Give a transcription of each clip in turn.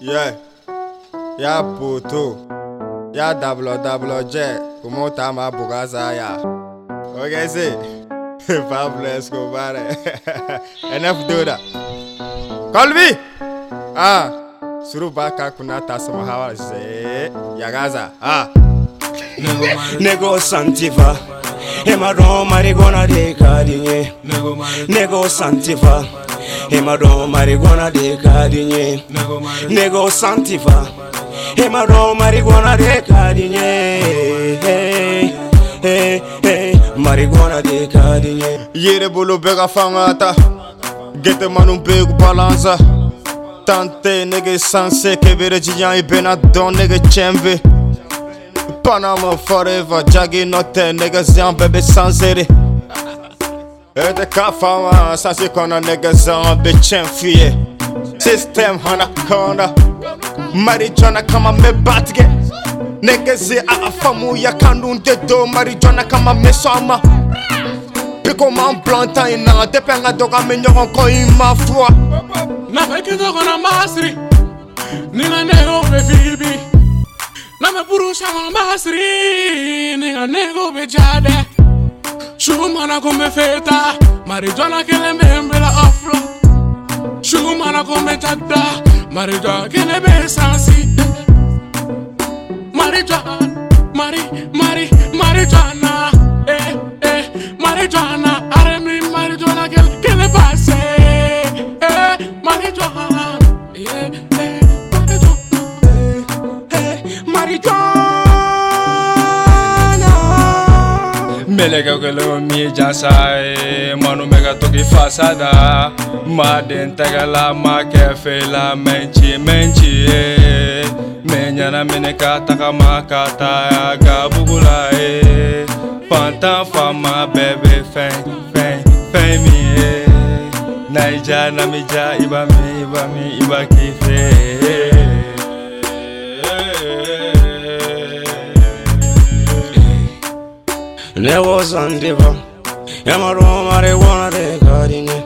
Yeah. Ya poto. Ya dablo dablo je. Como tá ma bugaza ya. Okay, see. Pablo Escobar. Enough do that. Colby! Ah. Suru baka kuna tasama hawa ze. Yagaza. Ah. Nego Santiva Ema don marigona de kadinye Nego Santiva Ema don marigona de kadinye Nego Santiva Ema don marigona de kadinye Hey hey hey marigona de kadinye Yere bolo bega fangata. Gete manu begu balanza. Tante nigga sanse kebere jiyan ibena don nigga chembe. Panama forever, jaggy not ten niggas young baby sansere. Öde kafama sazi kona negazan bitchin fiye Sistem hana kona Marijona kama mebatge Negezi afamu ya kanunde do Marijona kama mesama Piko man blantan ina Depen nga doga me nyogon ko ima fwa Nafe kito kona masri Nina nego be fibi Name puru shama masri Nina nego be jade. Siri ni ka nɛgɛw bɛ ja dɛ sugu mana ko n bɛ fɛ ta marijɔna kelen bɛ n bila off la sugu mana ko n bɛ ta da marijɔ kelen bɛ sansi marijɔ mari mari marijɔna Melekɛ kelen min jasa ye manu bɛ ka toki fasada. Ma den tɛgɛla ma kɛ fela mɛnci mɛnci ye mɛ ɲɛnamini ka tagama ka taa gabugula ye fantan fama bɛɛ bɛ fɛn ye naija namija i b'a min i b'a min i Nego Santiva Ema don marijuana de kadinye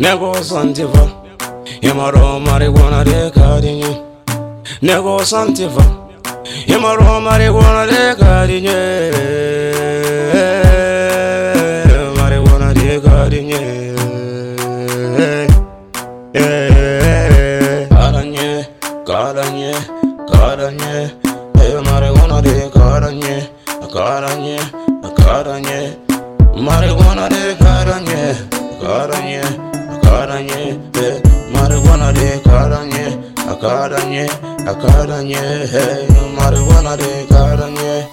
Nego Santiva Ema don marijuana de kadinye Nego Santiva Ema don marijuana de kadinye Marijuana de Kadanye Kadanye Kadanye Hey marijuana de Kadanye Kadanye Marijuana de Kadanye Kadanye Hey marijuana de Kadanye Kadanye Hey marijuana de kadanye